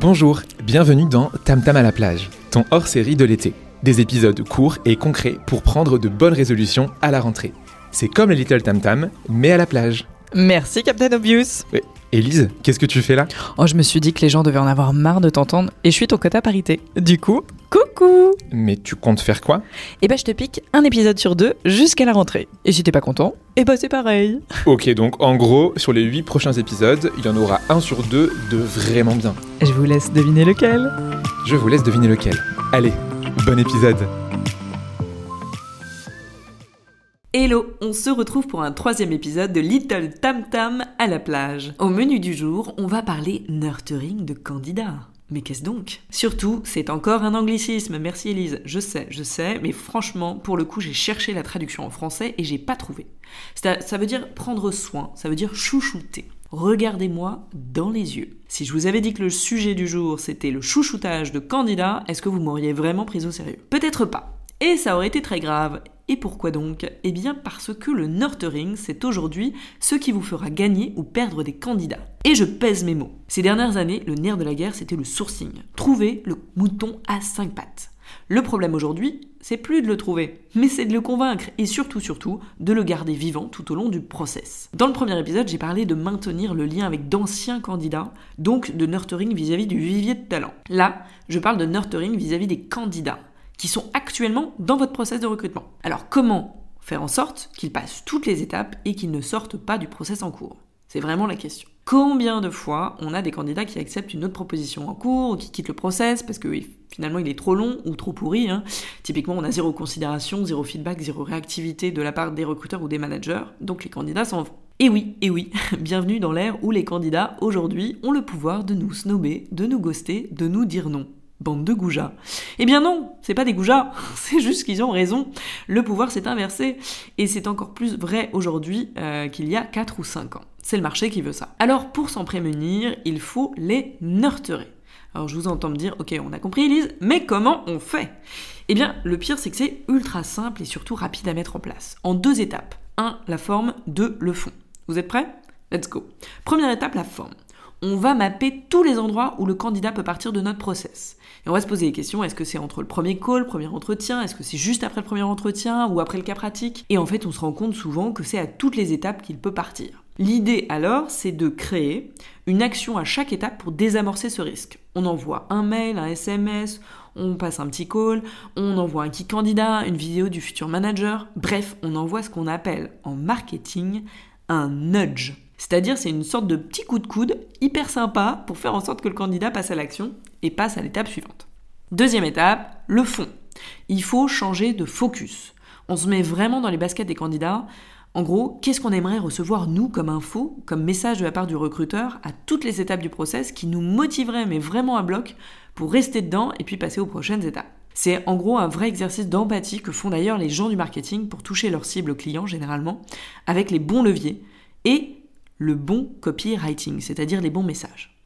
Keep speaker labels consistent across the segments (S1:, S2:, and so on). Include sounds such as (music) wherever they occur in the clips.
S1: Bonjour, bienvenue dans Tam Tam à la plage, ton hors-série de l'été. Des épisodes courts et concrets pour prendre de bonnes résolutions à la rentrée. C'est comme les Little Tam Tam, mais à la plage.
S2: Merci Captain Obvious.
S1: Élise, qu'est-ce que tu fais là
S2: Oh, je me suis dit que les gens devaient en avoir marre de t'entendre et je suis ton quota parité. Du coup, coucou
S1: Mais tu comptes faire quoi
S2: Eh ben, je te pique un épisode sur deux jusqu'à la rentrée. Et si t'es pas content, eh ben c'est pareil.
S1: Ok, donc en gros, sur les 8 prochains épisodes, il y en aura un sur deux de vraiment bien.
S2: Je vous laisse deviner lequel.
S1: Je vous laisse deviner lequel. Allez, bon épisode
S3: Hello, on se retrouve pour un troisième épisode de Little Tam Tam à la plage. Au menu du jour, on va parler nurturing de candidats. Mais qu'est-ce donc? Surtout, c'est encore un anglicisme, merci Elise, je sais, je sais, mais franchement, pour le coup, j'ai cherché la traduction en français et j'ai pas trouvé. Ça, veut dire prendre soin, ça veut dire chouchouter. Regardez-moi dans les yeux. Si je vous avais dit que le sujet du jour c'était le chouchoutage de candidats, est-ce que vous m'auriez vraiment pris au sérieux? Peut-être pas. Et ça aurait été très grave. Et pourquoi donc? Eh bien parce que le nurturing, c'est aujourd'hui ce qui vous fera gagner ou perdre des candidats. Et je pèse mes mots. Ces dernières années, le nerf de la guerre, c'était le sourcing. Trouver le mouton à cinq pattes. Le problème aujourd'hui, c'est plus de le trouver, mais c'est de le convaincre et surtout, surtout, de le garder vivant tout au long du process. Dans le premier épisode, j'ai parlé de maintenir le lien avec d'anciens candidats, donc de nurturing vis-à-vis du vivier de talent. Là, je parle de nurturing vis-à-vis des candidats qui sont actuellement dans votre process de recrutement. Alors comment faire en sorte qu'ils passent toutes les étapes et qu'ils ne sortent pas du process en cours? C'est vraiment la question. Combien de fois on a des candidats qui acceptent une autre proposition en cours ou qui quittent le process parce que finalement il est trop long ou trop pourri hein. Typiquement on a zéro considération, zéro feedback, zéro réactivité de la part des recruteurs ou des managers, donc les candidats s'en vont. Et oui, et oui, (laughs) bienvenue dans l'ère où les candidats aujourd'hui ont le pouvoir de nous snober, de nous ghoster, de nous dire non. Bande de goujats. Eh bien non, c'est pas des goujats, (laughs) c'est juste qu'ils ont raison. Le pouvoir s'est inversé, et c'est encore plus vrai aujourd'hui euh, qu'il y a 4 ou 5 ans. C'est le marché qui veut ça. Alors pour s'en prémunir, il faut les nurturer. Alors je vous entends me dire, ok, on a compris Elise, mais comment on fait? Eh bien, le pire c'est que c'est ultra simple et surtout rapide à mettre en place. En deux étapes. 1. La forme, 2. Le fond. Vous êtes prêts? Let's go. Première étape, la forme on va mapper tous les endroits où le candidat peut partir de notre process. Et on va se poser des questions, est-ce que c'est entre le premier call, le premier entretien, est-ce que c'est juste après le premier entretien ou après le cas pratique? Et en fait, on se rend compte souvent que c'est à toutes les étapes qu'il peut partir. L'idée alors, c'est de créer une action à chaque étape pour désamorcer ce risque. On envoie un mail, un SMS, on passe un petit call, on envoie un kit candidat, une vidéo du futur manager, bref, on envoie ce qu'on appelle en marketing un nudge. C'est-à-dire c'est une sorte de petit coup de coude hyper sympa pour faire en sorte que le candidat passe à l'action et passe à l'étape suivante. Deuxième étape, le fond. Il faut changer de focus. On se met vraiment dans les baskets des candidats. En gros, qu'est-ce qu'on aimerait recevoir nous comme info, comme message de la part du recruteur à toutes les étapes du process qui nous motiverait mais vraiment à bloc pour rester dedans et puis passer aux prochaines étapes? C'est en gros un vrai exercice d'empathie que font d'ailleurs les gens du marketing pour toucher leur cible client généralement avec les bons leviers et le bon copywriting, c'est-à-dire les bons messages.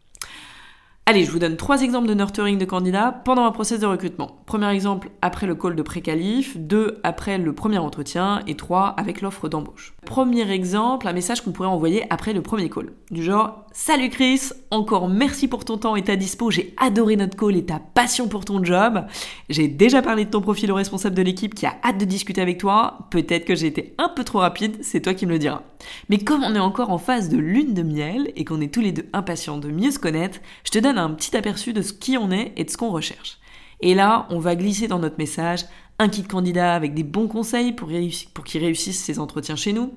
S3: Allez, je vous donne trois exemples de nurturing de candidats pendant un process de recrutement. Premier exemple, après le call de pré-qualif, deux, après le premier entretien, et trois, avec l'offre d'embauche. Premier exemple, un message qu'on pourrait envoyer après le premier call. Du genre, Salut Chris, encore merci pour ton temps et ta dispo, j'ai adoré notre call et ta passion pour ton job. J'ai déjà parlé de ton profil au responsable de l'équipe qui a hâte de discuter avec toi. Peut-être que j'ai été un peu trop rapide, c'est toi qui me le diras. Mais comme on est encore en phase de lune de miel et qu'on est tous les deux impatients de mieux se connaître, je te donne un petit aperçu de ce qui on est et de ce qu'on recherche. Et là, on va glisser dans notre message un kit candidat avec des bons conseils pour, pour qu'il réussisse ses entretiens chez nous.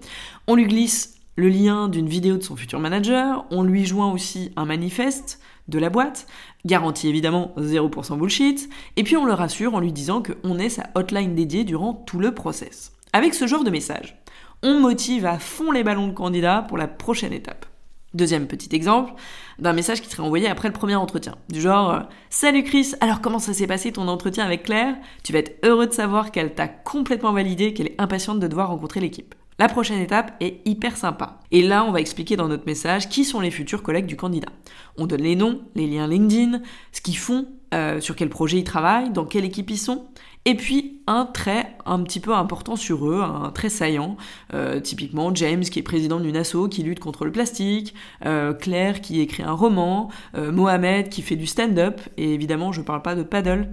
S3: On lui glisse le lien d'une vidéo de son futur manager. On lui joint aussi un manifeste de la boîte, garantie évidemment 0% bullshit. Et puis on le rassure en lui disant qu'on est sa hotline dédiée durant tout le process. Avec ce genre de message, on motive à fond les ballons de candidat pour la prochaine étape. Deuxième petit exemple d'un message qui serait envoyé après le premier entretien. Du genre euh, Salut Chris, alors comment ça s'est passé ton entretien avec Claire? Tu vas être heureux de savoir qu'elle t'a complètement validé, qu'elle est impatiente de devoir rencontrer l'équipe. La prochaine étape est hyper sympa. Et là, on va expliquer dans notre message qui sont les futurs collègues du candidat. On donne les noms, les liens LinkedIn, ce qu'ils font, euh, sur quel projet ils travaillent, dans quelle équipe ils sont, et puis un trait un petit peu important sur eux, un trait saillant, euh, typiquement James qui est président d'une asso qui lutte contre le plastique, euh, Claire qui écrit un roman, euh, Mohamed qui fait du stand-up, et évidemment je parle pas de paddle.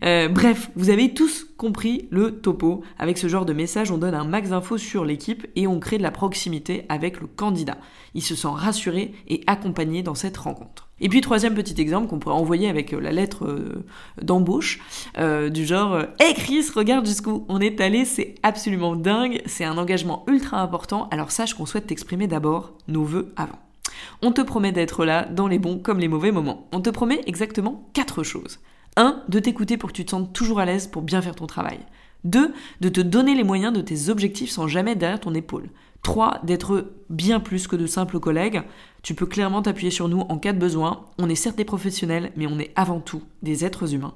S3: bref, vous avez tous compris le topo. Avec ce genre de message, on donne un max d'infos sur l'équipe et on crée de la proximité avec le candidat. Il se sent rassuré et accompagné dans cette rencontre. Et puis troisième petit exemple qu'on pourrait envoyer avec la lettre d'embauche, du genre Hey Chris, regarde jusqu'où on est allé, c'est absolument dingue, c'est un engagement ultra important, alors sache qu'on souhaite t'exprimer d'abord nos voeux avant. On te promet d'être là dans les bons comme les mauvais moments. On te promet exactement quatre choses. 1. De t'écouter pour que tu te sentes toujours à l'aise pour bien faire ton travail. 2. De te donner les moyens de tes objectifs sans jamais derrière ton épaule. 3. D'être bien plus que de simples collègues. Tu peux clairement t'appuyer sur nous en cas de besoin. On est certes des professionnels, mais on est avant tout des êtres humains.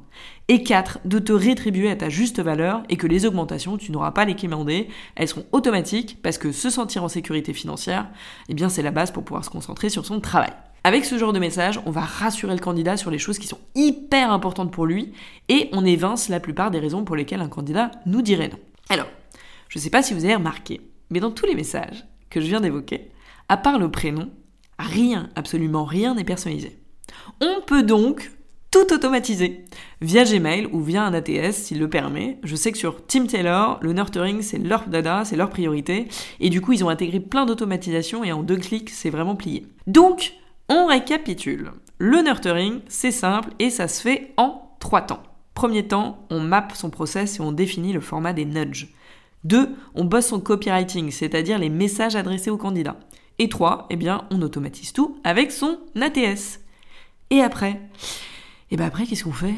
S3: Et 4. De te rétribuer à ta juste valeur et que les augmentations, tu n'auras pas les quémander. Elles seront automatiques parce que se sentir en sécurité financière, eh bien c'est la base pour pouvoir se concentrer sur son travail. Avec ce genre de message, on va rassurer le candidat sur les choses qui sont hyper importantes pour lui et on évince la plupart des raisons pour lesquelles un candidat nous dirait non. Alors, je ne sais pas si vous avez remarqué, mais dans tous les messages que je viens d'évoquer, à part le prénom, rien, absolument rien n'est personnalisé. On peut donc tout automatiser via Gmail ou via un ATS s'il le permet. Je sais que sur Team Taylor, le nurturing c'est leur dada, c'est leur priorité et du coup ils ont intégré plein d'automatisation et en deux clics c'est vraiment plié. Donc on récapitule. Le nurturing, c'est simple et ça se fait en trois temps. Premier temps, on map son process et on définit le format des nudges. Deux, on bosse son copywriting, c'est-à-dire les messages adressés au candidat. Et trois, eh bien, on automatise tout avec son ATS. Et après? Et bien après, qu'est-ce qu'on fait?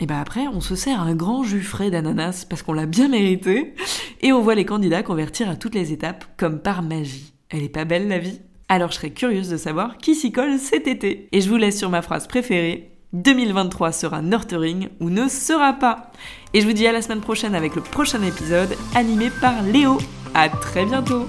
S3: Et bien après, on se sert un grand jus frais d'ananas parce qu'on l'a bien mérité, et on voit les candidats convertir à toutes les étapes comme par magie. Elle est pas belle la vie? Alors je serais curieuse de savoir qui s'y colle cet été. Et je vous laisse sur ma phrase préférée. 2023 sera Nurturing ou ne sera pas. Et je vous dis à la semaine prochaine avec le prochain épisode animé par Léo. À très bientôt